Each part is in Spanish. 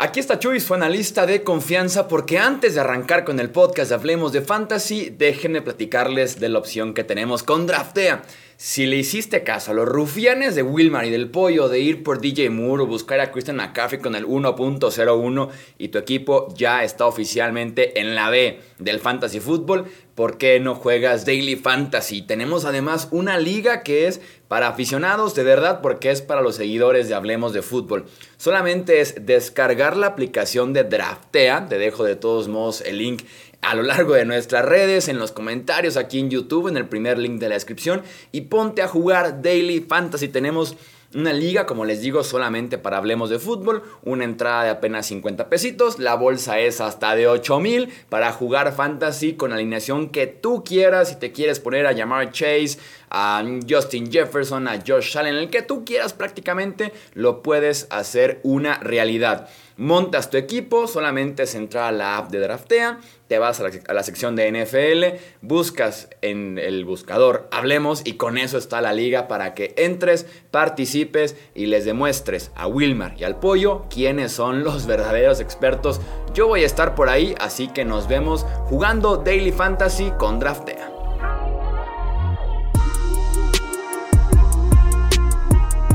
Aquí está Chuy, su analista de confianza, porque antes de arrancar con el podcast de Hablemos de Fantasy, déjenme platicarles de la opción que tenemos con Draftea. Si le hiciste caso a los rufianes de Wilmar y del Pollo de ir por DJ Moore o buscar a Christian McCaffrey con el 1.01 y tu equipo ya está oficialmente en la B del Fantasy Football, ¿por qué no juegas Daily Fantasy? Tenemos además una liga que es para aficionados de verdad porque es para los seguidores de Hablemos de Fútbol. Solamente es descargar la aplicación de Draftea, te dejo de todos modos el link a lo largo de nuestras redes, en los comentarios, aquí en YouTube, en el primer link de la descripción. Y ponte a jugar Daily Fantasy. Tenemos una liga, como les digo, solamente para hablemos de fútbol. Una entrada de apenas 50 pesitos. La bolsa es hasta de 8 mil para jugar fantasy con alineación que tú quieras. Si te quieres poner a llamar Chase, a Justin Jefferson, a Josh Allen, el que tú quieras prácticamente, lo puedes hacer una realidad. Montas tu equipo, solamente es entrar a la app de Draftea, te vas a la, sección de NFL, buscas en el buscador Hablemos y con eso está la liga para que entres, participes y les demuestres a Wilmar y al Pollo quiénes son los verdaderos expertos. Yo voy a estar por ahí, así que nos vemos jugando Daily Fantasy con Draftea.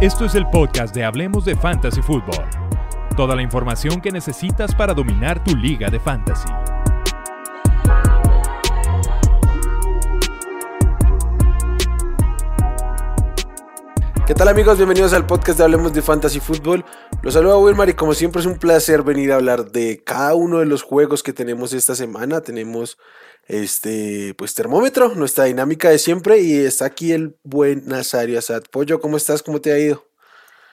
Esto es el podcast de Hablemos de Fantasy Football. Toda la información que necesitas para dominar tu liga de fantasy. ¿Qué tal amigos? Bienvenidos al podcast de Hablemos de Fantasy Football. Los saluda Wilmar y como siempre es un placer venir a hablar de cada uno de los juegos que tenemos esta semana. Tenemos este, pues termómetro, nuestra dinámica de siempre, y está aquí el buen Nazario Asad. Pollo, ¿cómo estás? ¿Cómo te ha ido?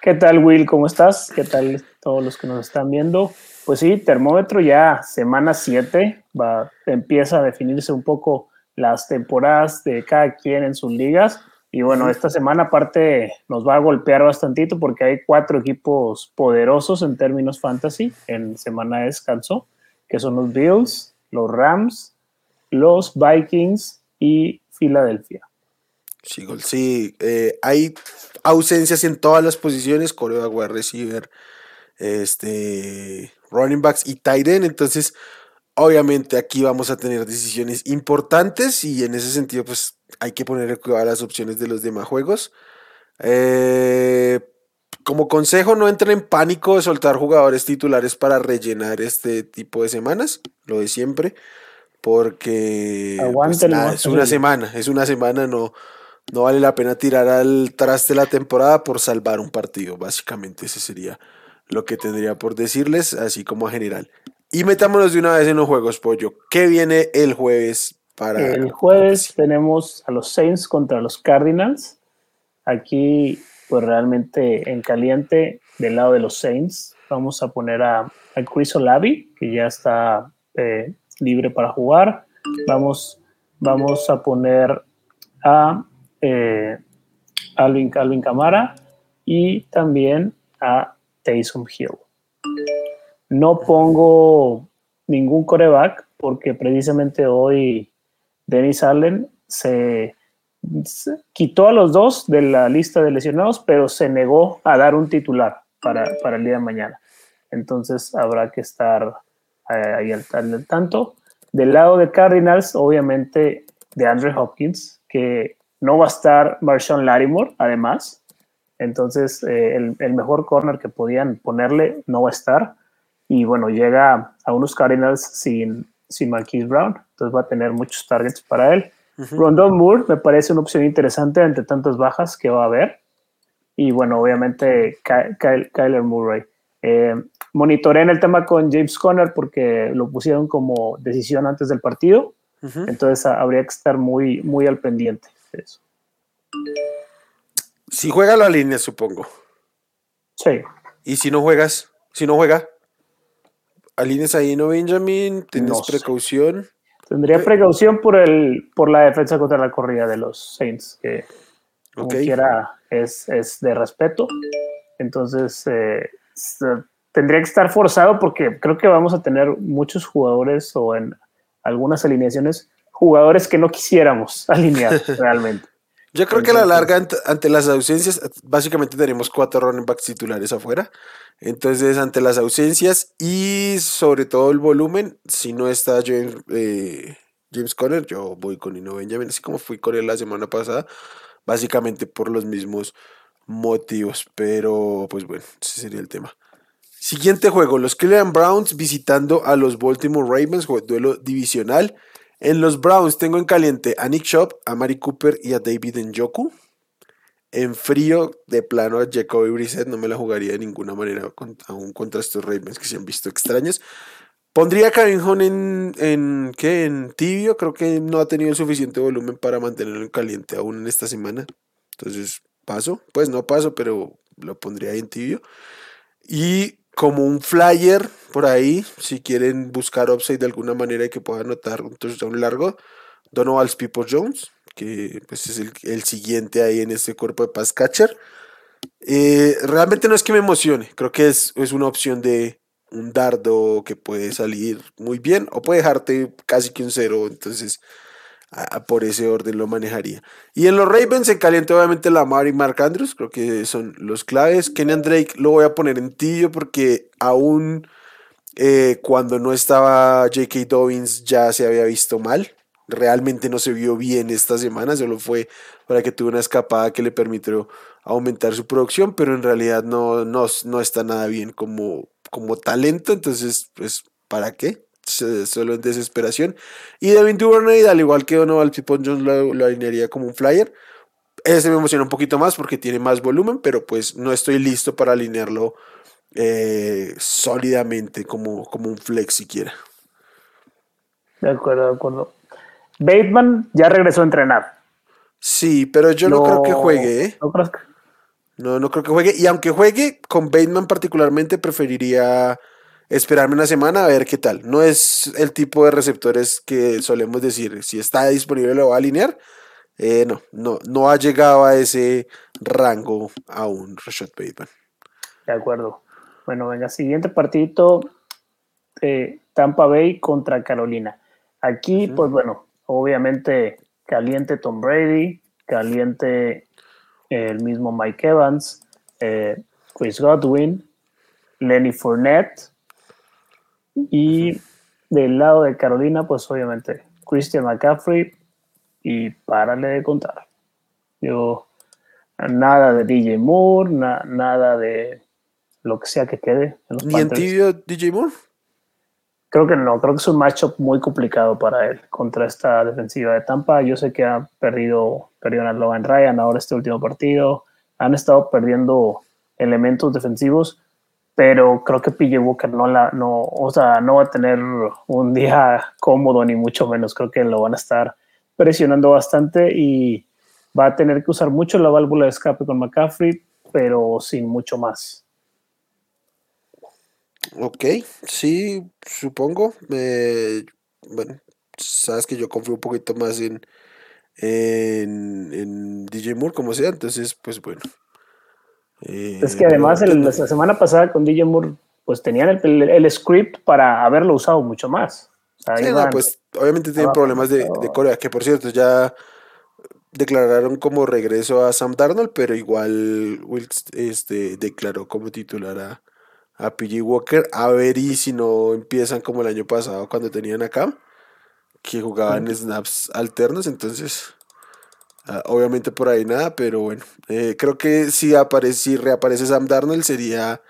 ¿Qué tal, Will? ¿Cómo estás? ¿Qué tal todos los que nos están viendo? Pues sí, termómetro ya semana 7, va, empieza a definirse un poco las temporadas de cada quien en sus ligas. Y bueno, esta semana aparte nos va a golpear bastantito porque hay cuatro equipos poderosos en términos fantasy en semana de descanso, que son los Bills, los Rams, los Vikings y Filadelfia. Sí, sí. Eh, hay ausencias en todas las posiciones, coreo wide receiver, este, running backs y tight end. Entonces, obviamente aquí vamos a tener decisiones importantes y en ese sentido, pues hay que poner a las opciones de los demás juegos. Eh, como consejo, no entren en pánico de soltar jugadores titulares para rellenar este tipo de semanas, lo de siempre porque pues, es una semana, es una semana, no, no vale la pena tirar al traste la temporada por salvar un partido, básicamente ese sería lo que tendría por decirles, así como a general. Y metámonos de una vez en los juegos, Pollo. ¿Qué viene el jueves El jueves tenemos a los Saints contra los Cardinals. Aquí, pues realmente en caliente, del lado de los Saints, vamos a poner a, a Chris Olavi, que ya está eh, libre para jugar. Vamos, vamos a poner a eh, Alvin, Alvin Camara y también a Taysom Hill. No pongo ningún coreback porque precisamente hoy Dennis Allen se, quitó a los dos de la lista de lesionados, pero se negó a dar un titular para, para el día de mañana. Entonces habrá que estar ahí al, tanto. Del lado de Cardinals, obviamente, de Andrew Hopkins, que no va a estar Marshawn Larimore, además. Entonces, eh, el, mejor corner que podían ponerle no va a estar. Y bueno, llega a unos Cardinals sin, sin Marquise Brown. Entonces va a tener muchos targets para él. Rondon Moore me parece una opción interesante entre tantas bajas que va a haber. Y bueno, obviamente Kyler Murray. Eh, monitoreé el tema con James Conner porque lo pusieron como decisión antes del partido. Entonces habría que estar muy, muy al pendiente de eso. Si juega la línea, supongo. Sí. ¿Y si no juegas? Si no juega, ¿alines ahí no Benjamin? ¿Tienes precaución? Tendría precaución por el por la defensa contra la corrida de los Saints, que como quiera es, es, de respeto. Entonces, eh, tendría que estar forzado porque creo que vamos a tener muchos jugadores o en algunas alineaciones jugadores que no quisiéramos alinear realmente. Yo creo que a la larga, ante, las ausencias, básicamente tenemos cuatro running backs titulares afuera. Entonces, ante las ausencias y sobre todo el volumen, si no está James, eh, James Conner, yo voy con Ino Benjamin, así como fui con él la semana pasada, básicamente por los mismos motivos. Pero, pues bueno, ese sería el tema. Siguiente juego, los Cleveland Browns visitando a los Baltimore Ravens, duelo divisional. En los Browns tengo en caliente a Nick Shop, a Mari Cooper y a David Njoku. En frío, de plano, a Jacoby Brissett no me la jugaría de ninguna manera aún contra estos Ravens que se han visto extraños. Pondría a Kevin en, ¿qué? en tibio. Creo que no ha tenido el suficiente volumen para mantenerlo en caliente aún en esta semana. Entonces, paso. Pues no paso, pero lo pondría ahí en tibio. Y como un flyer por ahí, si quieren buscar upside de alguna manera y que puedan anotar un touchdown largo, Donovan People Jones, que pues es el, siguiente ahí en este cuerpo de pass catcher. Eh, realmente no es que me emocione, creo que es, es una opción de un dardo que puede salir muy bien o puede dejarte casi que un cero, entonces por ese orden lo manejaría. Y en los Ravens se calienta obviamente Lamar y Mark Andrews, creo que son los claves. Kenyan Drake lo voy a poner en tibio porque aún eh, cuando no estaba J.K. Dobbins ya se había visto mal. Realmente no se vio bien esta semana, solo fue para que tuvo una escapada que le permitió aumentar su producción, pero en realidad no, no, no está nada bien como, como talento, entonces, pues, ¿para qué? Solo en desesperación. Y Devin Duvernay, al igual que Donovan Pipon Jones, lo, alinearía como un flyer. Ese me emociona un poquito más porque tiene más volumen, pero pues no estoy listo para alinearlo eh, sólidamente como, como un flex siquiera. De acuerdo, de acuerdo. Bateman ya regresó a entrenar. Sí, pero yo no, creo que juegue. ¿eh? No, creo que... no, no creo que juegue. Y aunque juegue, con Bateman particularmente preferiría esperarme una semana a ver qué tal. No es el tipo de receptores que solemos decir, si está disponible lo va a alinear. Eh, no, no, no ha llegado a ese rango aún Rashad Bateman. De acuerdo. Bueno, venga, siguiente partidito, eh, Tampa Bay contra Carolina. Aquí, pues bueno, obviamente caliente Tom Brady, caliente el mismo Mike Evans, eh, Chris Godwin, Lenny Fournette, y del lado de Carolina, pues obviamente Christian McCaffrey y párale de contar. Yo, nada de DJ Moore, nada de lo que sea que quede. ¿Ni en tibio DJ Moore? Creo que no, creo que es un matchup muy complicado para él contra esta defensiva de Tampa. Yo sé que ha perdido, perdido a Logan Ryan ahora este último partido. Han estado perdiendo elementos defensivos pero creo que PJ Walker no la, no, o sea, no va a tener un día cómodo ni mucho menos. Creo que lo van a estar presionando bastante y va a tener que usar mucho la válvula de escape con McCaffrey, pero sin mucho más. Ok, sí, supongo. bueno, sabes que yo confío un poquito más en, en, en DJ Moore, como sea, entonces, pues bueno, es que además la semana pasada con DJ Moore, pues tenían el, script para haberlo usado mucho más. pues obviamente tienen problemas de, Corea, que por cierto ya declararon como regreso a Sam Darnold, pero igual Wilkes este, declaró como titular a, a PG Walker. A ver y si no empiezan como el año pasado cuando tenían acá, que jugaban snaps alternos, entonces Ah, obviamente por ahí nada, pero bueno, eh, creo que si, aparece, si reaparece Sam Darnold sería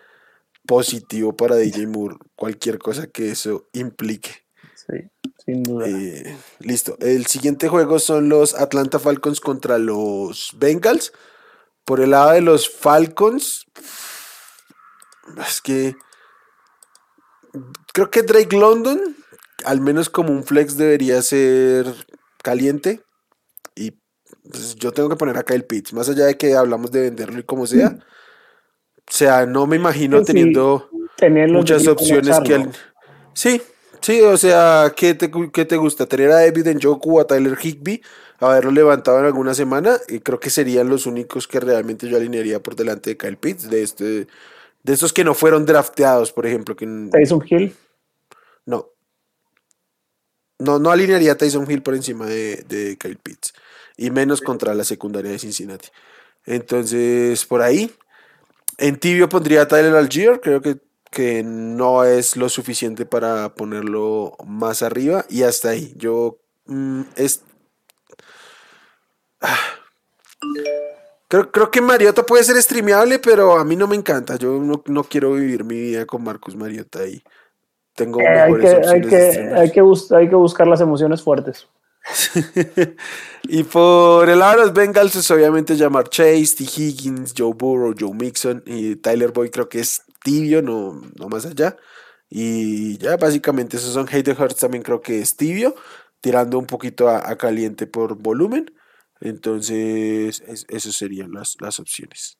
positivo para DJ Moore, cualquier cosa que eso implique. Sí, sin duda. Eh, listo. El siguiente juego son los Atlanta Falcons contra los Bengals. Por el lado de los Falcons, es que creo que Drake London, al menos como un flex, debería ser caliente. Pues, yo tengo que poner acá el pitch, más allá de que hablamos de venderlo y como sea. O sea, no me imagino teniendo muchas opciones que... Sí, sí, o sea, ¿qué te, te gusta? ¿Tener a David Njoku o a Tyler Higby? Haberlo levantado en alguna semana y creo que serían los únicos que realmente yo alinearía por delante de Kyle Pitts, de este, de estos que no fueron drafteados, por ejemplo. Que... Tyson Hill. No. No, no alinearía a Tyson Hill por encima de, de Kyle Pitts. Y menos contra la secundaria de Cincinnati. Entonces, por ahí. En tibio pondría a Tyler Algier, creo que, que no es lo suficiente para ponerlo más arriba y hasta ahí. Yo mm, es... Ah. Creo, creo, que Mariota puede ser streameable, pero a mí no me encanta. Yo no, no quiero vivir mi vida con Marcus Mariota ahí. Tengo eh, hay, que, hay, que, hay, que hay que buscar las emociones fuertes. y por el los Bengals es obviamente llamar Chase, T. Higgins, Joe Burrow, Joe Mixon y Tyler Boyd creo que es tibio, no, no más allá. Y ya básicamente esos son Hayden Hurts también creo que es tibio, tirando un poquito a, caliente por volumen. Entonces, esas serían las, las opciones.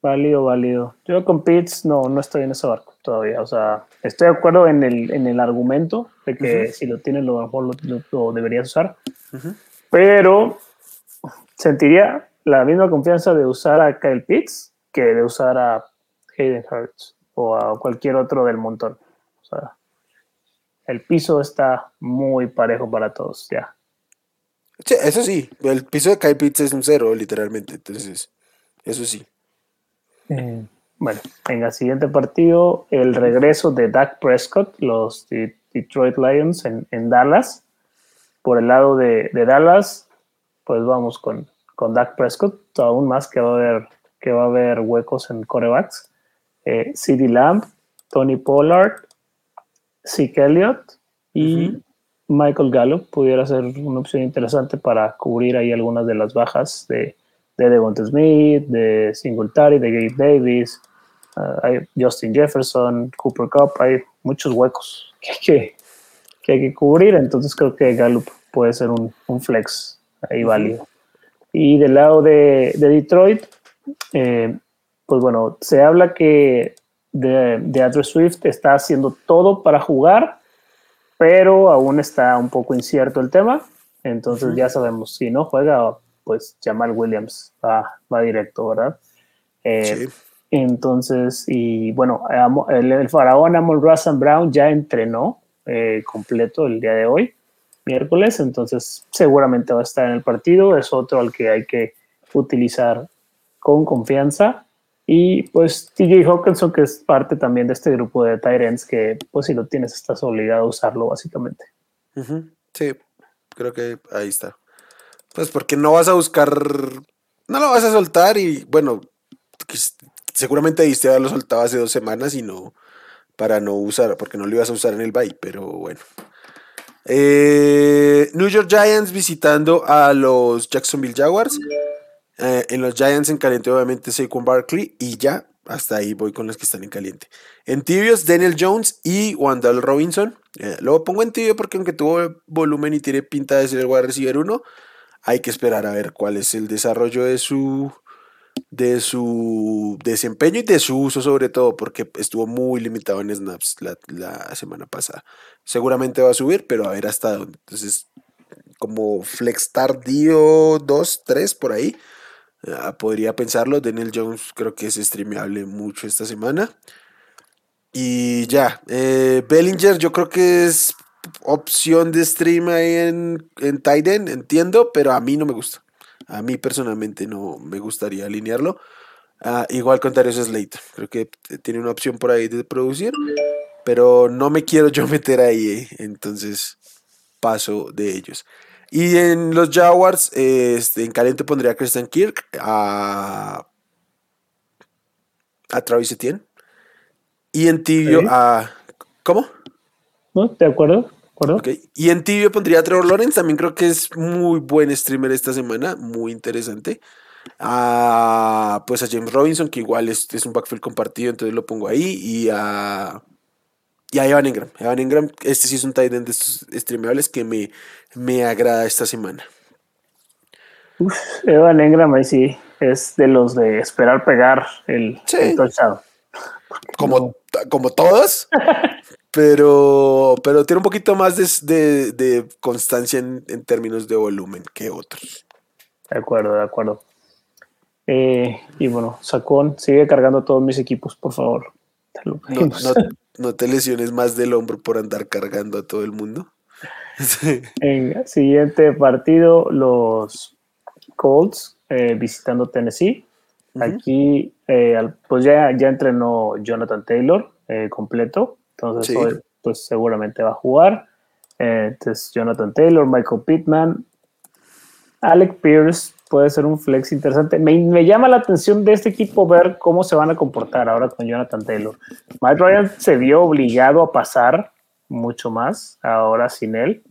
Válido, válido. Yo con Pitts no, no estoy en ese barco todavía. O sea, estoy de acuerdo en el, en el argumento de que si lo tienes, lo mejor lo, deberías usar. Pero sentiría la misma confianza de usar a Kyle Pitts que de usar a Hayden Hurts o a cualquier otro del montón. O sea, el piso está muy parejo para todos, ya. Sí, eso sí, el piso de Kyle Pitts es un cero, literalmente. Entonces, eso sí. Eh, bueno, en el siguiente partido, el regreso de Dak Prescott, los Detroit Lions en, Dallas. Por el lado de, Dallas, pues vamos con, con Dak Prescott, aún más que va a haber, que va a haber huecos en corebacks. Eh, CD Lamb, Tony Pollard, Zeke Elliott y Michael Gallup pudiera ser una opción interesante para cubrir ahí algunas de las bajas de, de Devonta Smith, de Singletary, de Gabe Davis, uh, hay Justin Jefferson, Cooper Cup, hay muchos huecos que hay que, que, hay que cubrir, entonces creo que Gallup puede ser un, un flex ahí válido. Y del lado de, de Detroit, eh, pues bueno, se habla que de, de Andrew Swift está haciendo todo para jugar, pero aún está un poco incierto el tema. Entonces ya sabemos, si no juega, pues Jamal Williams va, va directo, ¿verdad? Eh, entonces, y bueno, el, faraón Amon Russell Brown ya entrenó eh, completo el día de hoy, miércoles, entonces seguramente va a estar en el partido, es otro al que hay que utilizar con confianza. Y pues TJ Hawkinson, que es parte también de este grupo de Tyrants, que pues si lo tienes estás obligado a usarlo básicamente. Sí, creo que ahí está. Pues porque no vas a buscar, no lo vas a soltar y bueno, seguramente diste haberlo soltado hace dos semanas y no, para no usar, porque no lo ibas a usar en el bye, pero bueno. Eh, New York Giants visitando a los Jacksonville Jaguars. Eh, en los Giants en caliente obviamente Saquon Barkley y ya, hasta ahí voy con los que están en caliente. En tibios, Daniel Jones y Wandale Robinson. Eh, lo pongo en tibio porque aunque tuvo volumen y tiene pinta de ser el wide receiver 1, hay que esperar a ver cuál es el desarrollo de su, de su desempeño y de su uso sobre todo, porque estuvo muy limitado en snaps la, semana pasada. Seguramente va a subir, pero a ver hasta. Entonces, como flex tardío 2, 3 por ahí, ah, podría pensarlo. Daniel Jones creo que es streameable mucho esta semana. Y ya, eh, Bellinger yo creo que es opción de stream ahí en, en Titan, entiendo, pero a mí no me gusta. A mí personalmente no me gustaría alinearlo. Uh, igual con Darius Slate. Creo que tiene una opción por ahí de producir, pero no me quiero yo meter ahí. Eh. Entonces paso de ellos. Y en los Jaguars, este, en caliente pondría a Christian Kirk, a, a Travis Etienne. Y en tibio a... ¿Cómo? ¿No? ¿De acuerdo? Y en tibio pondría a Trevor Lawrence, también creo que es muy buen streamer esta semana, muy interesante. A, pues a James Robinson, que igual es, un backfield compartido, entonces lo pongo ahí. Y a, y a Evan Ingram. Evan Ingram, este sí es un tight end de estos streamables que me, me agrada esta semana. Uf, Evan Ingram ahí sí es de los de esperar pegar el, touchdown. Como, como todos, pero, pero tiene un poquito más de, constancia en, términos de volumen que otros. De acuerdo, de acuerdo. Eh, y bueno, Sacón, sigue cargando todos mis equipos, por favor. no, te lesiones más del hombro por andar cargando a todo el mundo. En siguiente partido, los Colts eh, visitando Tennessee. Aquí, eh, pues ya, ya entrenó Jonathan Taylor eh, completo, entonces hoy, pues seguramente va a jugar. entonces, Jonathan Taylor, Michael Pittman, Alec Pierce puede ser un flex interesante. Me, me, llama la atención de este equipo ver cómo se van a comportar ahora con Jonathan Taylor. Mike Ryan se vio obligado a pasar mucho más ahora sin él.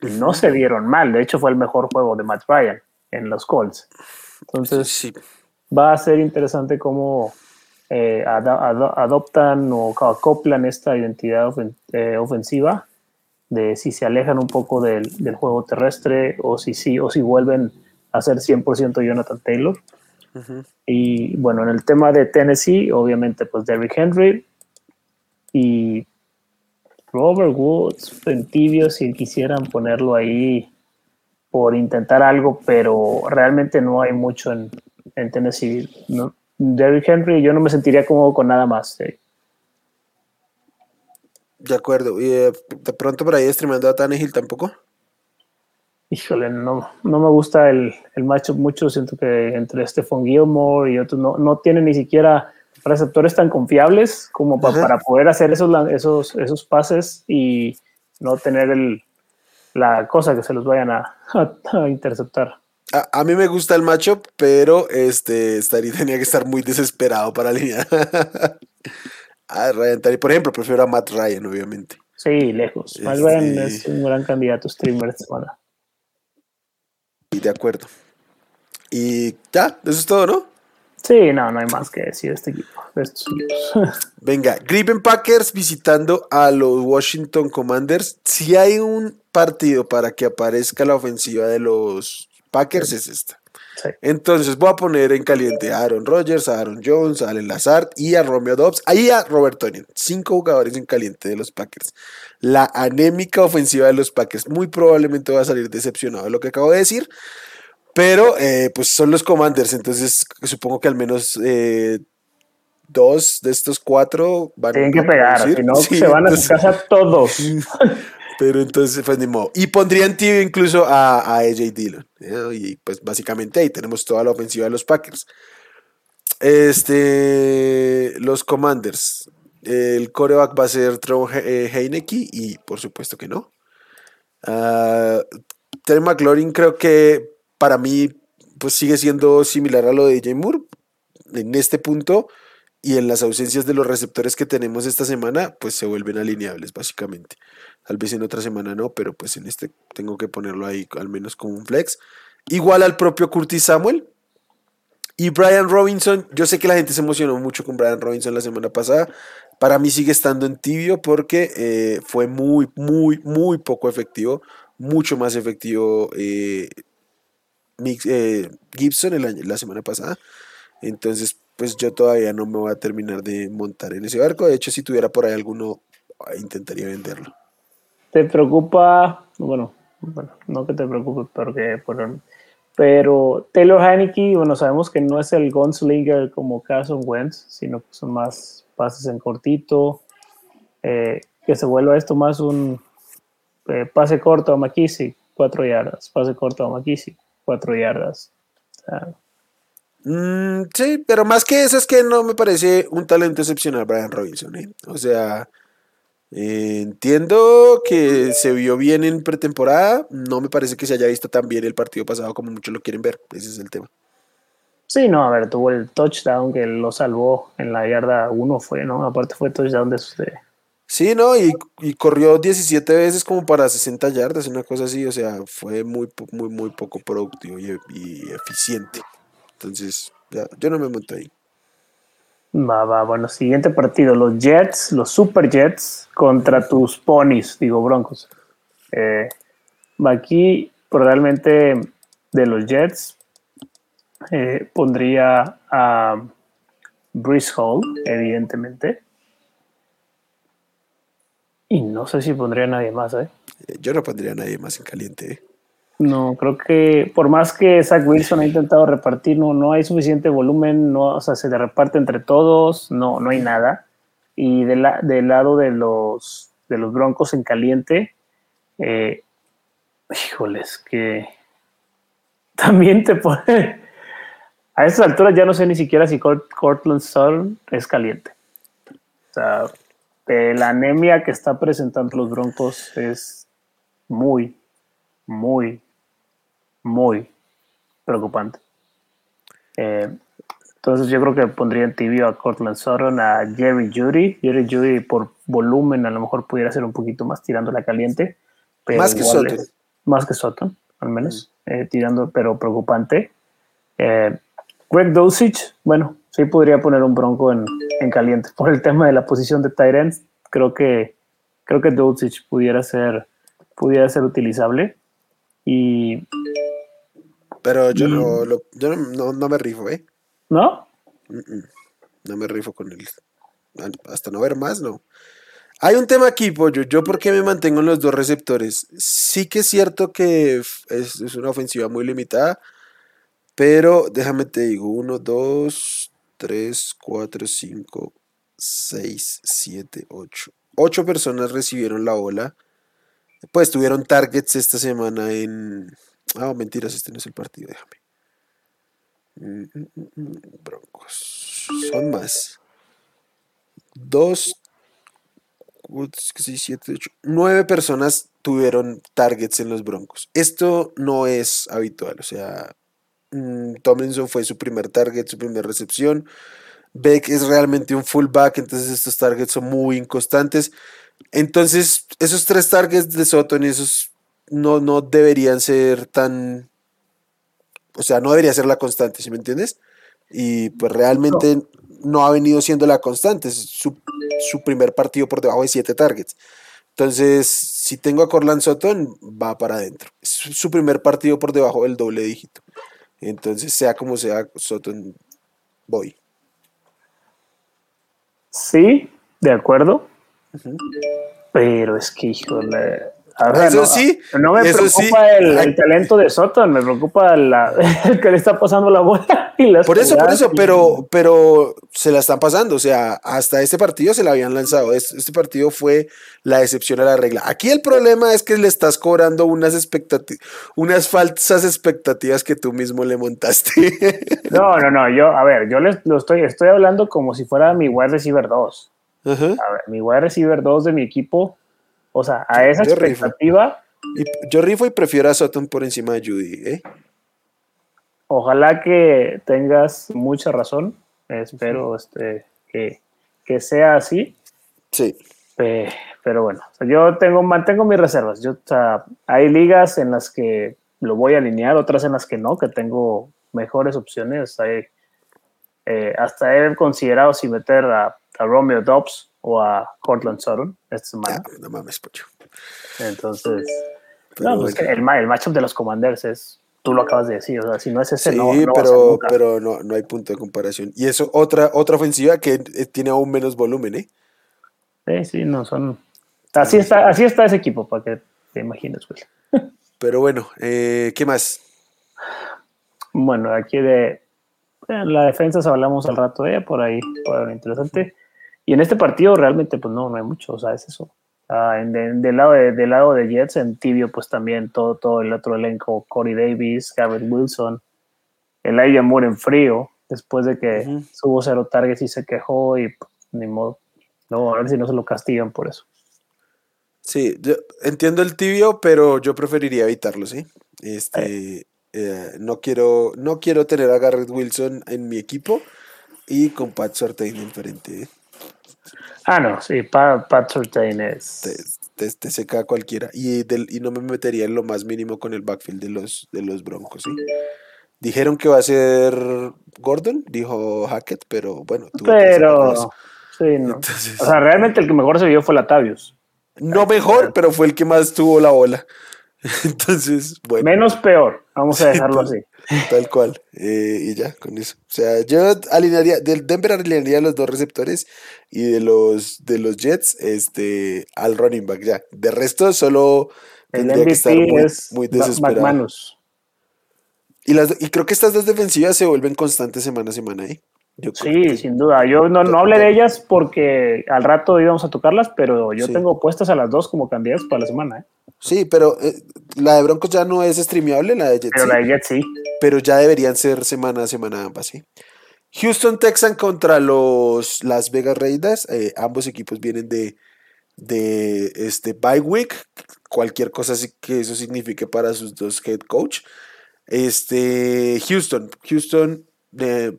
no se dieron mal. De hecho, fue el mejor juego de Matt Ryan en los Colts. Entonces, sí. va a ser interesante cómo eh, adoptan o acoplan esta identidad eh, ofensiva de si se alejan un poco del, juego terrestre o si sí o si vuelven a ser 100% Jonathan Taylor. Y bueno, en el tema de Tennessee, obviamente, pues Derrick Henry y Robert Woods en tibio si quisieran ponerlo ahí por intentar algo, pero realmente no hay mucho en, Tennessee. ¿no? Derrick Henry, yo no me sentiría cómodo con nada más. De acuerdo. ¿Y eh, de pronto por ahí streamando a Tannehill tampoco? Híjole, no, no me gusta el, el matchup mucho. Siento que entre Stephon Gilmore y otros no, no tiene ni siquiera receptores tan confiables como para poder hacer esos, esos, esos pases y no tener el, la cosa que se los vayan a, interceptar. A, mí me gusta el matchup, pero este Stary tenía que estar muy desesperado para alinear. a Ryan Tari, por ejemplo, prefiero a Matt Ryan, obviamente. Sí, lejos. Matt este Ryan es un gran candidato streamer esta semana. Y de acuerdo. Y ya, eso es todo, ¿no? Sí, no, no hay más que decir de este equipo. Venga, Green Packers visitando a los Washington Commanders. Si hay un partido para que aparezca la ofensiva de los Packers, es esta. Entonces voy a poner en caliente a Aaron Rodgers, a Aaron Jones, a Allen Lazard y a Romeo Dobbs. Ahí a Robert Tonian. Cinco jugadores en caliente de los Packers. La anémica ofensiva de los Packers muy probablemente va a salir decepcionado de lo que acabo de decir. Pero eh, pues son los Commanders, entonces supongo que al menos eh, dos de estos cuatro van Tienen que pegar, si no se van a su casa todos. Pero entonces, pues ni modo. Y pondría en tibio incluso a, a AJ Dillon. Y pues básicamente ahí tenemos toda la ofensiva de los Packers. Este, los Commanders. El coreback va a ser Trevor eh, Heineke y por supuesto que no. Uh, Terry McLaurin creo que para mí pues sigue siendo similar a lo de Jay Moore. En este punto y en las ausencias de los receptores que tenemos esta semana, pues se vuelven alineables básicamente. Tal vez en otra semana no, pero pues en este tengo que ponerlo ahí al menos como un flex. Igual al propio Curtis Samuel. Y Brian Robinson, yo sé que la gente se emocionó mucho con Brian Robinson la semana pasada. Para mí sigue estando en tibio porque eh, fue muy, muy, muy poco efectivo. Mucho más efectivo eh, eh, Gibson el la semana pasada. Entonces, pues yo todavía no me voy a terminar de montar en ese barco. De hecho, si tuviera por ahí alguno, intentaría venderlo. ¿Te preocupa? Bueno, bueno no que te preocupe, porque, pero Taylor Heineke, bueno, sabemos que no es el gunslinger como Carson Wentz, sino que son más pases en cortito, eh, que se vuelva esto más un eh, pase corto a McKissick, cuatro yardas, pase corto a McKissick, cuatro yardas. Mm, sí, pero más que eso es que no me parece un talento excepcional Brian Robinson. ¿eh? O sea, eh, entiendo que se vio bien en pretemporada. No me parece que se haya visto tan bien el partido pasado como muchos lo quieren ver. Ese es el tema. Sí, no, a ver, tuvo el touchdown que lo salvó en la yarda 1 fue, ¿no? Aparte fue touchdown de, de, Sí, ¿no? Y, corrió 17 veces como para 60 yardas, una cosa así, o sea, fue muy, muy, muy poco productivo y, eficiente. Entonces, ya, yo no me monté ahí. Va, va, bueno, siguiente partido, los Jets, los Super Jets contra tus ponis, digo Broncos. Eh, aquí, realmente de los Jets, eh, pondría a Brice Hall, evidentemente. Y no sé si pondría a nadie más, ¿eh? ¿eh? Yo no pondría a nadie más en caliente. ¿eh? No, creo que por más que Zach Wilson ha intentado repartir, no, no hay suficiente volumen, o sea, se le reparte entre todos, no, no hay nada. Y del lado de los, de los Broncos en caliente, eh, Híjoles, que también te pone. A estas alturas ya no sé ni siquiera si Cortland Sutton es caliente. O sea, la anemia que está presentando los Broncos es muy, muy, muy preocupante. Eh, entonces yo creo que pondría en tibio a Cortland Sutton, a Jerry Judy. Jerry Judy por volumen a lo mejor pudiera ser un poquito más tirando la caliente. más que Sutton. más que Sutton, al menos. Mm. Eh, tirando, pero preocupante. Eh, Greg Dosich, bueno, sí podría poner un bronco en, caliente por el tema de la posición de Tyrant. Creo que creo que Dosich pudiera ser pudiera ser utilizable y pero yo, no, yo no, no, me rifo, ¿eh? ¿No? No me rifo con él. Hasta no ver más, no. Hay un tema aquí, Pollo. Yo, ¿por qué me mantengo en los dos receptores? Sí que es cierto que es, es una ofensiva muy limitada, pero déjame te digo: 1, 2, 3, 4, 5, 6, 7, 8. Ocho personas recibieron la bola. Pues tuvieron targets esta semana en. Ah, mentiras, este no es el partido, déjame. Broncos. Son más. Dos, seis, siete, ocho. Nueve personas tuvieron targets en los Broncos. Esto no es habitual. O sea, mm, Tomlinson fue su primer target, su primera recepción. Beck es realmente un fullback, entonces estos targets son muy inconstantes. Entonces, esos tres targets de Soto esos no, no deberían ser tan o sea, no debería ser la constante, ¿sí me entiendes? Y pues realmente no, ha venido siendo la constante, es su, primer partido por debajo de siete targets. Entonces, si tengo a Corland Sutton, va para adentro. Es su primer partido por debajo del doble dígito. Entonces, sea como sea, Sutton, voy. Sí, de acuerdo. Pero es que, híjole, eso sí. No me preocupa el, talento de Soto, me preocupa la, el que le está pasando la bola. Y por eso, por eso, pero, pero se la están pasando. O sea, hasta este partido se la habían lanzado. Este, partido fue la excepción a la regla. Aquí el problema es que le estás cobrando unas expectativas, unas falsas expectativas que tú mismo le montaste. No, no, no. Yo, a ver, yo les, lo estoy, estoy hablando como si fuera mi wide receiver 2. A ver, mi wide receiver 2 de mi equipo o sea, a esa expectativa. yo rifo y prefiero a Sutton por encima de Judy, ¿eh? Ojalá que tengas mucha razón. Espero este, que, sea así. Sí. pero bueno, yo tengo, mantengo mis reservas. Yo, hay ligas en las que lo voy a alinear, otras en las que no, que tengo mejores opciones. Eh, hasta he considerado si meter a, a Romeo Dobbs o a Cortland Sutton esta semana. no mames, Pocho. Entonces, no, pues el, el matchup de los Commanders es, tú lo acabas de decir, o sea, si no es ese, no, no pero, pero no, no hay punto de comparación. Y eso, otra, otra ofensiva que eh, tiene aún menos volumen, ¿eh? Sí, sí, no, son... Así está, así está ese equipo, para que te imagines, güey. Pero bueno, eh, ¿qué más? Bueno, aquí de la defensa hablamos al rato de por ahí, por ahí interesante. Y en este partido realmente pues no, no hay mucho, o sea, es eso. en, del, lado de, del lado de Jets, en tibio pues también todo, todo el otro elenco, Corey Davis, Garrett Wilson, Elijah Moore en frío, después de que subo cero targets y se quejó y pues, ni modo. No, a ver si no se lo castigan por eso. Sí, yo entiendo el tibio, pero yo preferiría evitarlo, ¿sí? Este, eh, no, quiero, no quiero tener a Garrett Wilson en mi equipo y con Pat Sortain enfrente. Ah, no, sí, Pat, Pat es. Te, seca cualquiera. Y, y no me metería en lo más mínimo con el backfield de los, de los Broncos, ¿sí? Dijeron que va a ser Gordon, dijo Hackett, pero bueno. Pero. Sí, no. o sea, realmente el que mejor se vio fue Latavius. No mejor, pero fue el que más tuvo la bola. Entonces, bueno. Menos peor, vamos a dejarlo así. Tal cual. Eh, y ya, con eso. O sea, yo alinearía, del Denver alinearía los dos receptores y de los de los Jets, este, al running back ya. De resto, solo tendría que estar muy, muy desesperado. Y, las, y creo que estas dos defensivas se vuelven constantes semana a semana, ¿eh? Sí, sin duda. Yo no, no hablé de ellas porque al rato íbamos a tocarlas, pero yo tengo puestas a las dos como candidatas para la semana. ¿eh? Sí, pero eh, la de Broncos ya no es streameable, la de Jets. Pero la de Jets sí. Pero ya deberían ser semana a semana ambas, sí. Houston Texan contra los Las Vegas Raiders. Eh, ambos equipos vienen de, de este bye week. Cualquier cosa que eso signifique para sus dos head coach. Este, Houston. Houston, eh,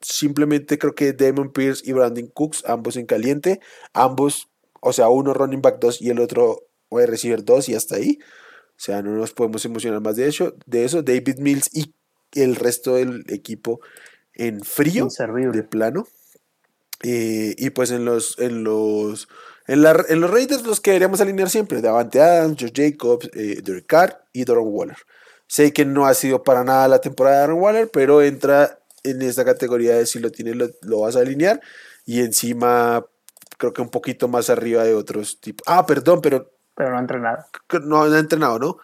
simplemente creo que Damon Pierce y Brandon Cooks, ambos en caliente. Ambos, o sea, uno running back 2 y el otro a receiver 2 y hasta ahí. O sea, no nos podemos emocionar más de eso. De eso, David Mills y el resto del equipo en frío, de plano. Eh, y pues en los, en los, en, los Raiders los que deberíamos alinear siempre, Davante Adams, Josh Jacobs, eh, Derek Carr y Doron Waller. Sé que no ha sido para nada la temporada de Doron Waller, pero entra en esta categoría de si lo tienes lo, vas a alinear y encima creo que un poquito más arriba de otros tipos. Ah, perdón, pero... Pero no ha entrenado. No, ha entrenado, ¿no?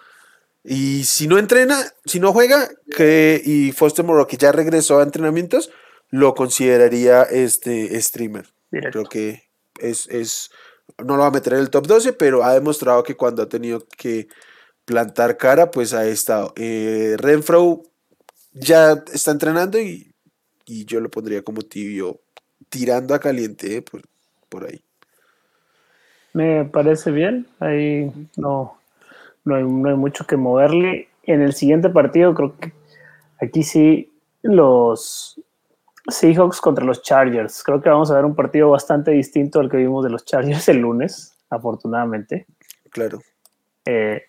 Y si no entrena, si no juega, que, y Foster Moreau, que ya regresó a entrenamientos, lo consideraría este streamer. Creo que es, es, no lo va a meter en el top 12, pero ha demostrado que cuando ha tenido que plantar cara, pues ha estado. Eh, Renfro ya está entrenando y, yo lo pondría como tibio, tirando a caliente eh, por, por ahí. Me parece bien, ahí no, no hay, mucho que moverle. En el siguiente partido, creo que aquí sí los Seahawks contra los Chargers. Creo que vamos a ver un partido bastante distinto al que vimos de los Chargers el lunes, afortunadamente. Claro. Eh,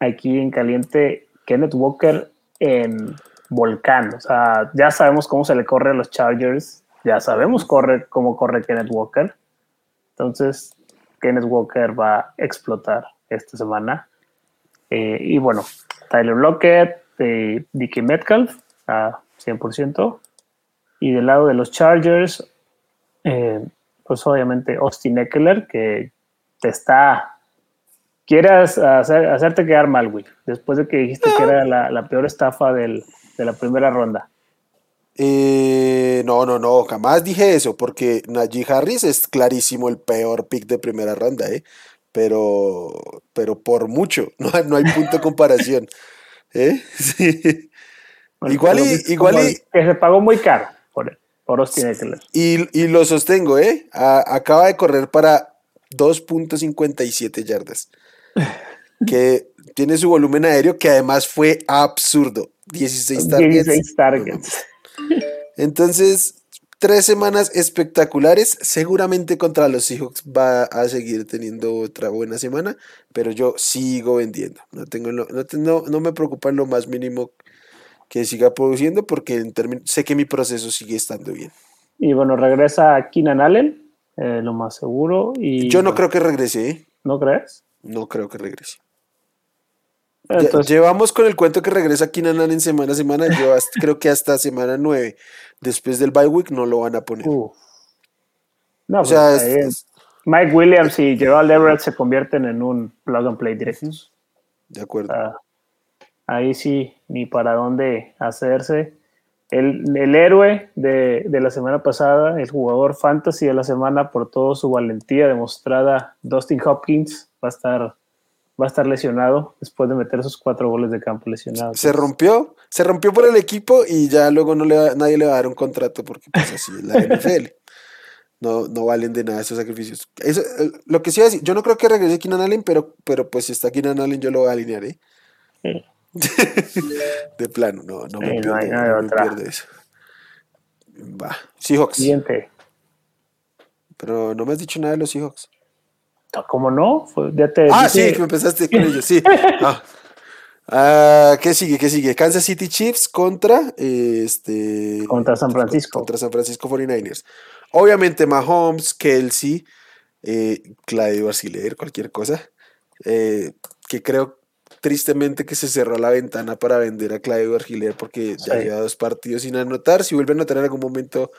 aquí en caliente, Kenneth Walker en volcán. O sea, ya sabemos cómo se le corre a los Chargers. Ya sabemos corre, cómo corre Kenneth Walker. Entonces, Kenneth Walker va a explotar esta semana. Eh, y bueno, Tyler Lockett, de Dickie Metcalf a 100%. Y del lado de los Chargers, eh, pues obviamente Austin Eckler, que te está. Quieras hacerte quedar mal, güey, después de que dijiste que era la, peor estafa de la primera ronda. Eh, no, no, no, jamás dije eso, porque Najee Harris es clarísimo el peor pick de primera ronda, ¿eh? pero, pero por mucho, no, no hay punto de comparación. ¿eh? igual y, igual y, que se pagó muy caro por, por Austin Eckler. Y, y, lo sostengo, ¿eh? acaba de correr para 2.57 yardas. que tiene su volumen aéreo que además fue absurdo. 16 targets. 16 targets. Entonces, tres semanas espectaculares. Seguramente contra los Seahawks va a seguir teniendo otra buena semana, pero yo sigo vendiendo. No, tengo, no, no, me preocupa en lo más mínimo que siga produciendo porque en sé que mi proceso sigue estando bien. Y bueno, regresa Keenan Allen, eh, lo más seguro. Y, yo no creo que regrese. ¿eh? ¿No crees? No creo que regrese. Llevamos con el cuento que regresa Keenan Allen semana a semana. Yo creo que hasta semana 9 después del bye week no lo van a poner. No, o sea, pues, Mike Williams y Gerald Everett se convierten en un plug and play directos. De acuerdo. ahí sí, ni para dónde hacerse. El, héroe de, de, la semana pasada, el jugador fantasy de la semana por toda su valentía demostrada, Dustin Hopkins, va a estar va a estar lesionado después de meter esos cuatro goles de campo lesionados. Se rompió, se rompió por el equipo y ya luego no le nadie le va a dar un contrato porque pues así es la NFL. No, no valen de nada esos sacrificios. Eso, eh, lo que sí decir, yo no creo que regrese Keenan Allen, pero, pero pues si está Keenan Allen yo lo voy a alinear, ¿eh? de plano, no, no me, pierdo, eso. Va, Seahawks. Siguiente. Pero no me has dicho nada de los Seahawks. ¿Cómo no? ya te ah, sí, que empezaste con ellos, sí. Ah. ah. ¿Qué sigue? ¿Qué sigue? Kansas City Chiefs contra este contra San Francisco. Contra San Francisco 49ers. Obviamente Mahomes, Kelsey, eh, Claudio Barciler, cualquier cosa. Eh, que creo tristemente que se cerró la ventana para vender a Claudio Barciler porque ya lleva dos partidos sin anotar. Si vuelve a anotar en algún momento,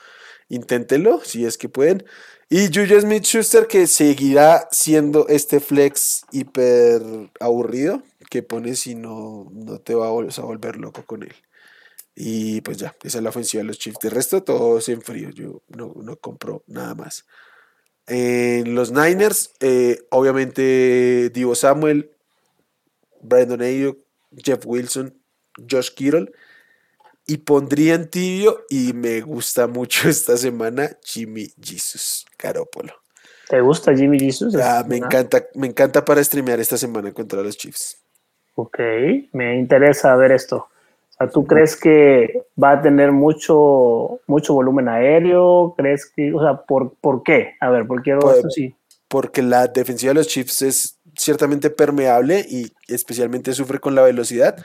inténtenlo, si es que pueden. Y Juju Smith Schuster que seguirá siendo este flex hiper aburrido que pones y no, no te vas a volver loco con él. Y pues ya, esa es la ofensiva de los Chiefs. De resto, todos en frío. Yo no, no compro nada más. En los Niners, eh, obviamente Divo Samuel, Brandon Ayuk, Jeff Wilson, Josh Kittle. Y pondría en tibio, y me gusta mucho esta semana, Jimmy Jesus, Carópolo. ¿Te gusta Jimmy Jesus? Ah, me, encanta, me encanta para streamear esta semana contra los Chiefs. Ok, me interesa ver esto. ¿tú crees que va a tener mucho, mucho volumen aéreo? ¿Crees que, o sea, ¿por, ¿por qué? A ver, ¿por qué esto sí? Porque la defensiva de los Chiefs es ciertamente permeable y especialmente sufre con la velocidad.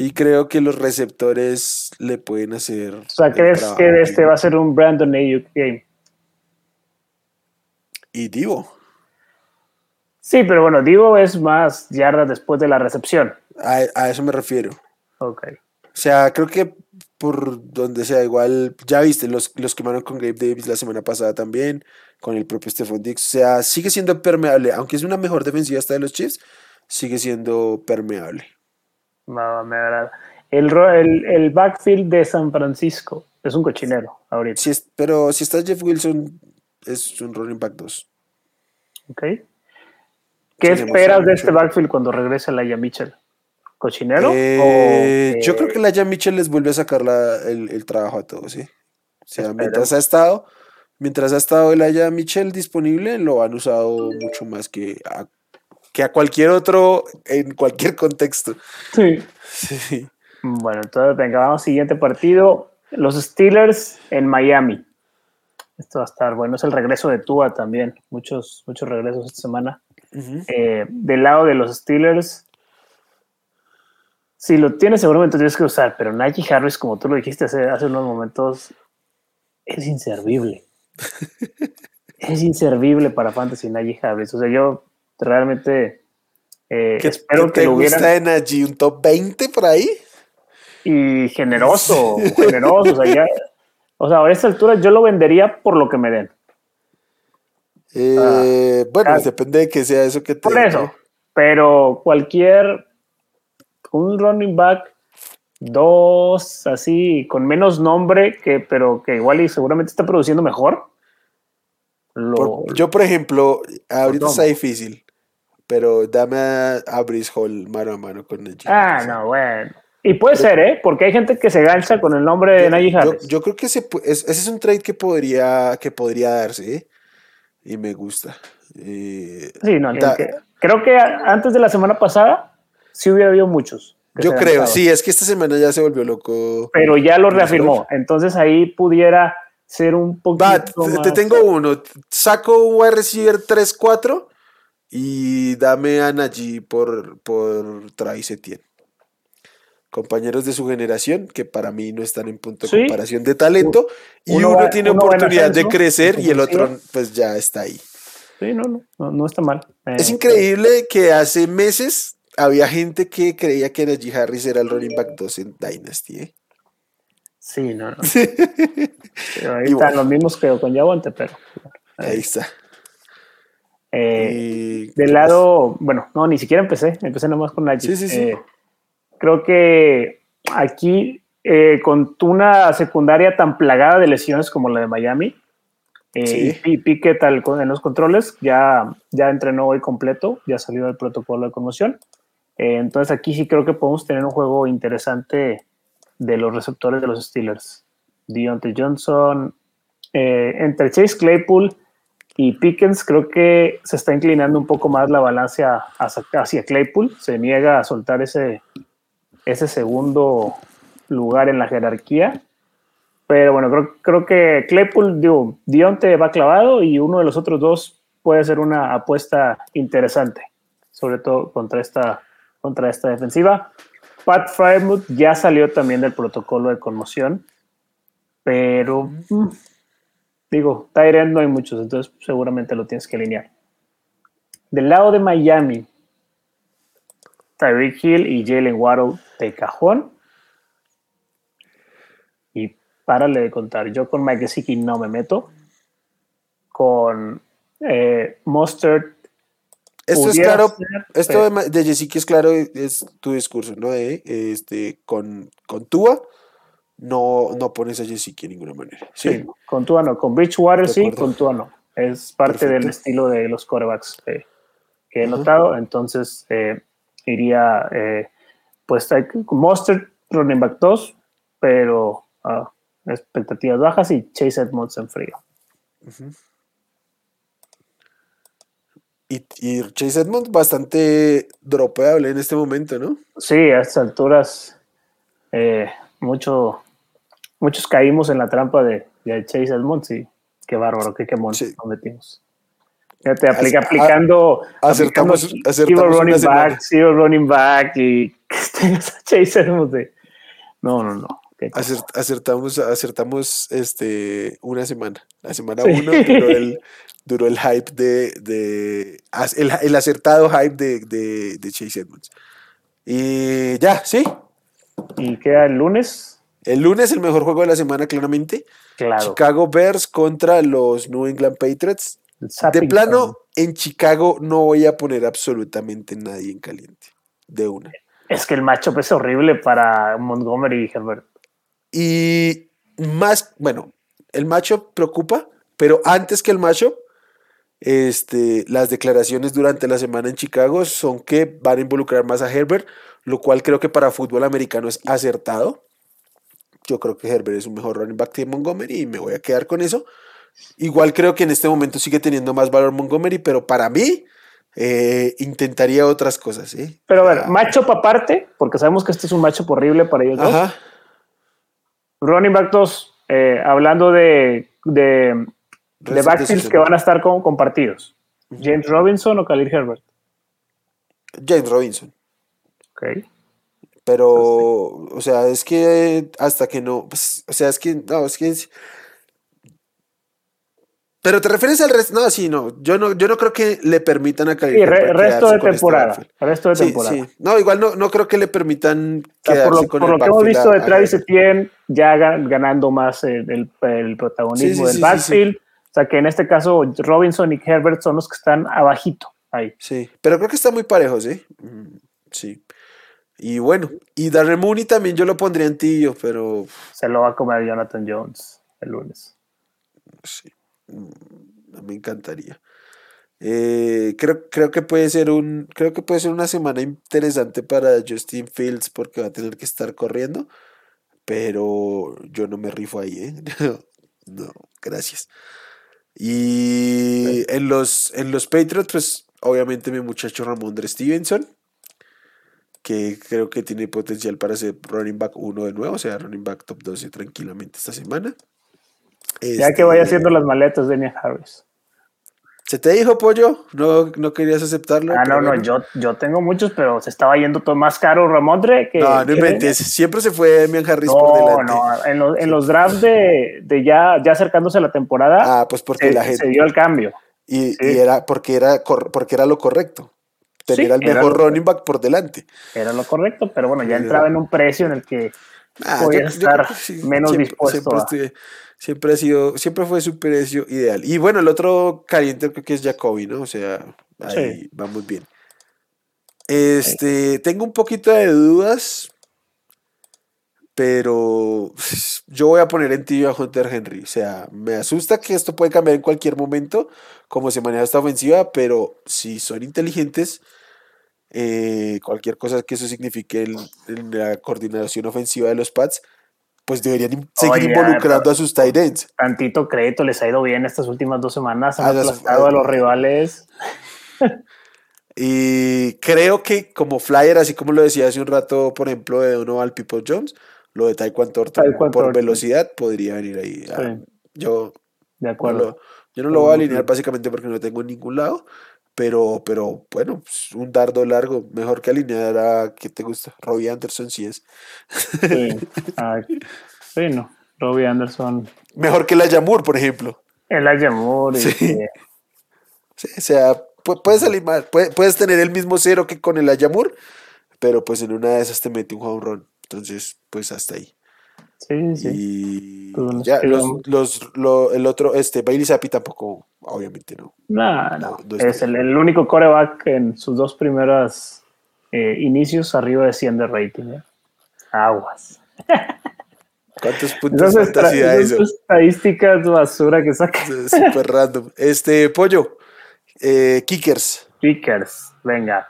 Y creo que los receptores le pueden hacer. O sea, ¿crees que este va a ser un Brandon Ayuk game? Y Divo. Sí, pero bueno, Divo es más yardas después de la recepción. A, a eso me refiero. Ok. O sea, creo que por donde sea, igual, ya viste, los, los quemaron con Gabe Davis la semana pasada también, con el propio Stephon Dix. O sea, sigue siendo permeable, aunque es una mejor defensiva hasta de los Chiefs, sigue siendo permeable. No, me agrada. El, el, el, backfield de San Francisco es un cochinero ahorita. Pero si está Jeff Wilson, es un running back 2. Ok. ¿Qué esperas de este backfield cuando regrese Laia Mitchell? ¿Cochinero? Eh, yo creo que Laia Mitchell les vuelve a sacar el, trabajo a todos, ¿sí? O sea, mientras ha estado, mientras ha estado el Mitchell disponible, lo han usado mucho más que a, que a cualquier otro en cualquier contexto. Sí. sí. Bueno, entonces venga, vamos siguiente partido. Los Steelers en Miami. Esto va a estar bueno. Es el regreso de Tua también. Muchos, muchos regresos esta semana. Eh, del lado de los Steelers, si lo tienes, seguramente tienes que usar, pero Najee Harris, como tú lo dijiste hace, hace unos momentos, es inservible. es inservible para Fantasy Najee Harris. O sea, yo realmente eh, espero que te lo gusta de Najee? ¿Un top 20 por ahí? Y generoso, generoso. O sea, ya, o sea, a esta altura yo lo vendería por lo que me den. Eh, bueno, ah, depende de que sea eso que te. Por eso. Pero cualquier. Un running back, dos, así, con menos nombre, que, pero que igual y seguramente está produciendo mejor. yo, por ejemplo, ahorita está difícil, pero dame a, a Hall mano a mano con el Ah, no, bueno. Y puede ser, ¿eh? Porque hay gente que se gancha con el nombre de Najee Harris. Yo, creo que ese, ese, es un trade que podría, que podría darse, ¿eh? y me gusta. Eh, sí, no, creo que antes de la semana pasada sí hubiera habido muchos. Yo creo, sí, es que esta semana ya se volvió loco. Pero ya lo reafirmó, entonces ahí pudiera ser un poquito Va, te, tengo uno, saco un wide receiver 3-4 y dame a Najee por, por Travis Etienne compañeros de su generación que para mí no están en punto de comparación de talento y uno, tiene oportunidad de crecer y el otro pues ya está ahí. Sí, no, no, no, está mal. es eh, increíble que hace meses había gente que creía que Najee Harris era el running back 2 en Dynasty. ¿eh? Sí, no, no. ahí están los mismos que con Yavonte, pero. Ahí, está. Eh, del lado, bueno, no, ni siquiera empecé, empecé nomás con Najee. Sí, sí, sí. Eh, Creo que aquí, eh, con una secundaria tan plagada de lesiones como la de Miami, eh, y Piquet en los controles, ya, ya entrenó hoy completo, ya salió del protocolo de conmoción. Eh, entonces aquí sí creo que podemos tener un juego interesante de los receptores de los Steelers. Deontay Johnson, entre Chase Claypool y Pickens, creo que se está inclinando un poco más la balanza hacia, Claypool. Se niega a soltar ese, ese segundo lugar en la jerarquía. Pero bueno, creo, creo que Claypool, digo, Dionte va clavado y uno de los otros dos puede ser una apuesta interesante, sobre todo contra esta, contra esta defensiva. Pat Frymouth ya salió también del protocolo de conmoción, pero mm, digo, Tyrant no hay muchos, entonces seguramente lo tienes que alinear. Del lado de Miami, Tyreek Hill y Jalen Waddle de cajón. Y párale de contar, yo con Mike Gesicki no me meto. Con eh, Mustard. Esto es claro, esto de, de es claro, es tu discurso, ¿no? este, con, con Tua, no, no pones a Jessica de ninguna manera. Sí, con Tua no, con Bridgewater sí, con Tua no. Es parte del estilo de los corebacks que he notado, entonces eh, iría eh, pues Monster running back 2, pero ah, expectativas bajas y Chase Edmonds en frío. y, y, Chase Edmonds bastante dropeable en este momento, ¿no? Sí, a estas alturas eh, mucho, muchos caímos en la trampa de, Chase Edmonds y qué bárbaro, qué quemón nos metimos. Fíjate, aplica, aplicando, acertamos, aplicando acertamos running back, zero running back y Chase Edmonds de... No, no, no. acertamos, acertamos este, una semana. La semana uno duró, el, duró el hype de, de el, el, acertado hype de, de, de Chase Edmonds. Y ya, sí, ¿Y queda el lunes? El lunes el mejor juego de la semana, claramente. Chicago Bears contra los New England Patriots. De plano, en Chicago no voy a poner absolutamente nadie en caliente. De una. Es que el matchup es horrible para Montgomery y Herbert. Y más, bueno, el matchup preocupa, pero antes que el matchup, este, las declaraciones durante la semana en Chicago son que van a involucrar más a Herbert lo cual creo que para fútbol americano es acertado. Yo creo que Herbert es un mejor running back que Montgomery y me voy a quedar con eso. Igual creo que en este momento sigue teniendo más valor Montgomery, pero para mí eh, intentaría otras cosas. ¿sí? Pero a ver, macho aparte, porque sabemos que este es un macho horrible para ellos dos. Running back 2, eh, hablando de, de, de backfields que van a estar compartidos. James Robinson o Khalil Herbert. James Robinson. Pero, o sea, es que hasta que no, pues, o sea, es que, no, es que... pero te refieres al resto, no, sí, no, yo no, yo no creo que le permitan a Khalil Sí, resto de este temporada, resto de temporada. Sí. No, igual no, no creo que le permitan quedarse por lo, con por lo que hemos visto de Travis Etienne, ya ganando más el, el, protagonismo del backfield, o sea que en este caso Robinson y Herbert son los que están abajito ahí. Sí, pero creo que está muy parejo, ¿sí? Mm, sí. Y bueno, y Darren Mooney también yo lo pondría en tío, pero. Se lo va a comer Jonathan Jones el lunes. Sí, mm, me encantaría. Eh, creo, creo que puede ser un. Creo que puede ser una semana interesante para Justin Fields porque va a tener que estar corriendo. Pero yo no me rifo ahí, ¿eh? no, gracias. Y en los, en los Patriots, pues obviamente mi muchacho Ramondre Stevenson que creo que tiene potencial para ser running back 1 de nuevo, o sea, running back top 12 tranquilamente esta semana. ya que vaya este, haciendo las maletas de Nia Harris. ¿Se te dijo, Pollo? ¿No, no querías aceptarlo? Ah, no, no, yo, yo tengo muchos, pero se estaba yendo todo más caro Ramondre que... No, no inventes, siempre se fue Demian Harris por delante. No, en, los, en los drafts de, de, ya, ya acercándose a la temporada... Ah, pues porque la gente... Se dio el cambio. Y, y, era porque era, porque era lo correcto tener al mejor running back por delante. Era lo correcto, pero bueno, ya entraba en un precio en el que ah, podía estar menos dispuesto siempre, ha sido, siempre fue su precio ideal. Y bueno, el otro caliente creo que es Jacoby, ¿no? O sea, ahí vamos bien. Este, tengo un poquito de dudas, pero yo voy a poner en tibio a Hunter Henry. O sea, me asusta que esto puede cambiar en cualquier momento, como se maneja esta ofensiva, pero si son inteligentes, eh, cualquier cosa que eso signifique en, la coordinación ofensiva de los Pats, pues deberían seguir involucrando a sus tight ends. Tantito crédito les ha ido bien estas últimas dos semanas, han ah, aplastado a, los rivales. y creo que como flyer, así como lo decía hace un rato, por ejemplo, de uno al People Jones, lo de Taekwondo Thornton por velocidad podría venir ahí. Ah, yo, de acuerdo. yo no lo voy a alinear básicamente porque no tengo en ningún lado, pero, pero bueno, pues, un dardo largo, mejor que alinear a, ¿qué te gusta? Robbie Anderson sí es. Sí, sí no, Robbie Anderson. Mejor que la Yamur, por ejemplo. El Ayamur. Sí. sí. o sea, puedes puedes tener el mismo cero que con el Ayamur, pero pues en una de esas te mete un home run. Entonces, pues hasta ahí. Sí, sí. Y pues ya, los, el otro, este, Bailey Zappi tampoco, obviamente no. No, no. es el, único coreback en sus dos primeras eh, inicios arriba de 100 de rating. ¿eh? Aguas. ¿Cuántos puntos de fantasía eso? estadísticas basura que saca. Súper random. Este, Pollo, eh, Kickers. Kickers, venga.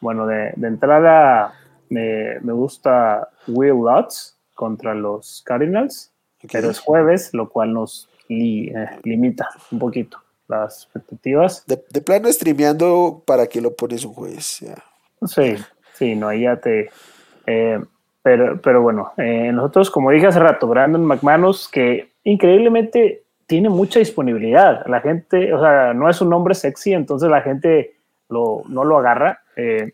Bueno, de, entrada me, gusta Will Lutz contra los Cardinals, pero es jueves, lo cual nos eh, limita un poquito las expectativas. De, plano streameando para que lo pones un jueves. Sí, sí, no, ahí ya te... Eh, pero, pero bueno, eh, nosotros, como dije hace rato, Brandon McManus, que increíblemente tiene mucha disponibilidad. La gente, o sea, no es un nombre sexy, entonces la gente lo, no lo agarra. Eh,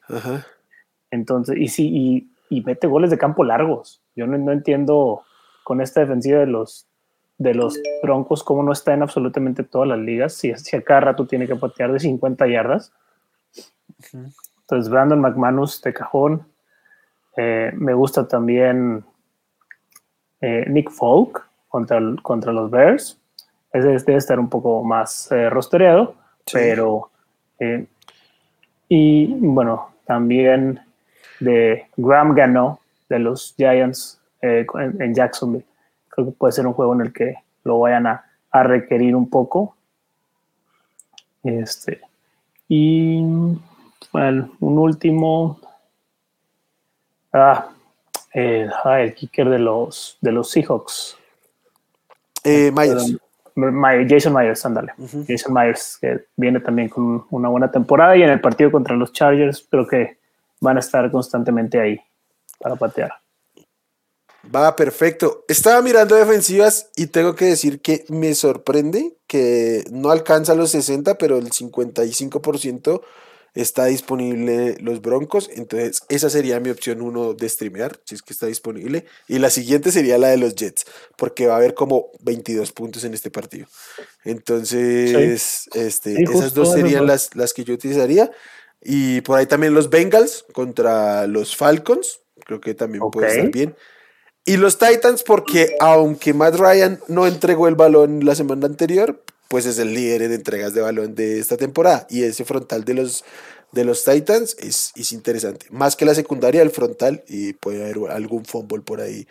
entonces, y sí, y, y, mete goles de campo largos. Yo no, no, entiendo con esta defensiva de los, de los Broncos cómo no está en absolutamente todas las ligas. Si, si a cada rato tiene que patear de 50 yardas. Entonces, Brandon McManus de cajón. Eh, me gusta también eh, Nick Folk contra, contra los Bears. Ese debe estar un poco más eh, rostereado, pero. y bueno, también de Graham Gano de los Giants en, Jacksonville. Creo que puede ser un juego en el que lo vayan a, a requerir un poco. Este, y bueno, un último, Ah, el, ah, el kicker de los, de los Seahawks. Eh, Myers. Jason Myers, ándale. Jason Myers, que viene también con una buena temporada y en el partido contra los Chargers creo que van a estar constantemente ahí para patear. Va, perfecto. Estaba mirando defensivas y tengo que decir que me sorprende que no alcanza los 60, pero el 55% está disponible los Broncos, entonces esa sería mi opción uno de streamear, si es que está disponible. Y la siguiente sería la de los Jets, porque va a haber como 22 puntos en este partido. Entonces, este, esas dos serían las, las que yo utilizaría. Y por ahí también los Bengals contra los Falcons, creo que también puede estar bien. Y los Titans, porque aunque Matt Ryan no entregó el balón la semana anterior, pues es el líder de entregas de balón de esta temporada. Y ese frontal de los, de los Titans es, es interesante. Más que la secundaria, el frontal, y puede haber algún fumble por ahí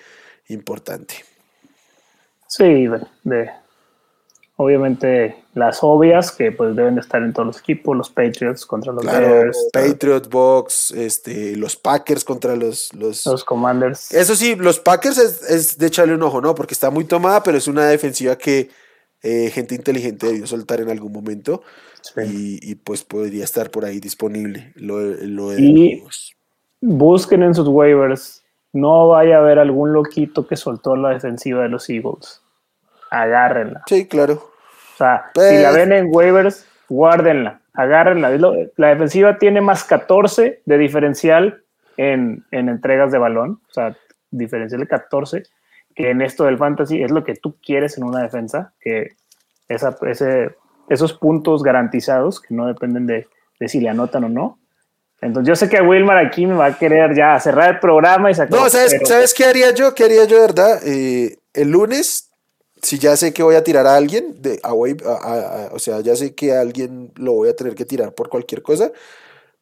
importante. Sí, de, obviamente las obvias que pues deben estar en todos los equipos, los Patriots contra los Bears. Patriots, Box, este, los Packers contra los, los, los Commanders. Eso sí, los Packers es, es, de echarle un ojo, ¿no? Porque está muy tomada, pero es una defensiva que eh, gente inteligente debió soltar en algún momento y, pues podría estar por ahí disponible. Lo, lo y busquen en sus waivers, no vaya a haber algún loquito que soltó la defensiva de los Eagles. Agárrenla. Sí, claro. O sea, si la ven en waivers, guárdenla, agárrenla. La defensiva tiene más 14 de diferencial en, en entregas de balón, o sea, diferencial de 14 que en esto del fantasy es lo que tú quieres en una defensa, que esa, ese, esos puntos garantizados que no dependen de, si le anotan o no. Entonces yo sé que Wilmar aquí me va a querer ya cerrar el programa y sacar... No, ¿sabes, ¿sabes qué haría yo? ¿Qué haría yo, verdad? Eh, el lunes, si ya sé que voy a tirar a alguien, de, a, o sea, ya sé que a alguien lo voy a tener que tirar por cualquier cosa,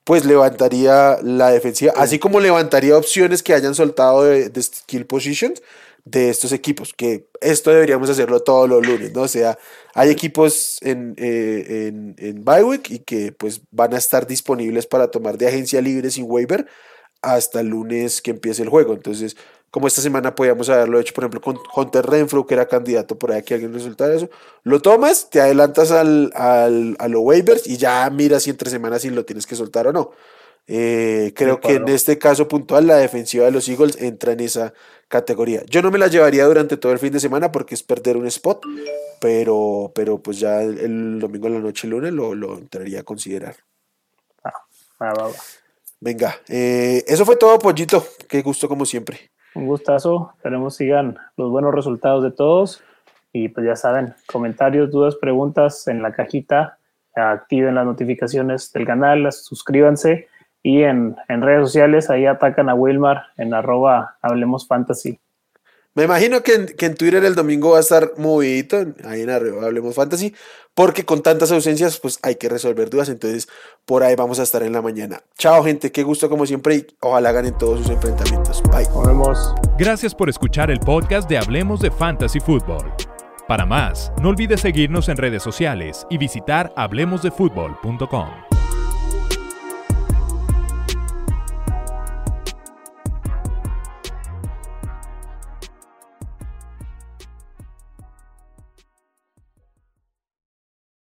pues levantaría la defensiva, así como levantaría opciones que hayan soltado de, de skill positions, de estos equipos, que esto deberíamos hacerlo todos los lunes, ¿no? O sea, hay equipos en, eh, en, en y que pues van a estar disponibles para tomar de agencia libre sin waiver hasta el lunes que empiece el juego. Entonces, como esta semana podíamos haberlo hecho, por ejemplo, con Hunter Renfro, que era candidato por ahí que alguien resultara eso, lo tomas, te adelantas al, al, a los waivers y ya miras si entre semanas si lo tienes que soltar o no. Eh, creo que en este caso puntual la defensiva de los Eagles entra en esa categoría. Yo no me la llevaría durante todo el fin de semana porque es perder un spot, pero, pero pues ya el, domingo en la noche, el lunes, lo, lo entraría a considerar. Ah, ah Venga, eh, eso fue todo, Pollito. Qué gusto como siempre. Un gustazo. Esperemos sigan los buenos resultados de todos. Y pues ya saben, comentarios, dudas, preguntas en la cajita. Activen las notificaciones del canal, suscríbanse y en, redes sociales ahí atacan a Wilmar en arroba Hablemos Fantasy. Me imagino que en, que en Twitter el domingo va a estar movidito, ahí en arriba Hablemos Fantasy, porque con tantas ausencias, pues hay que resolver dudas. Entonces, por ahí vamos a estar en la mañana. Chao, gente, qué gusto como siempre y ojalá ganen todos sus enfrentamientos. Bye. Nos vemos. Gracias por escuchar el podcast de Hablemos de Fantasy Football. Para más, no olvides seguirnos en redes sociales y visitar hablemosdefutbol.com.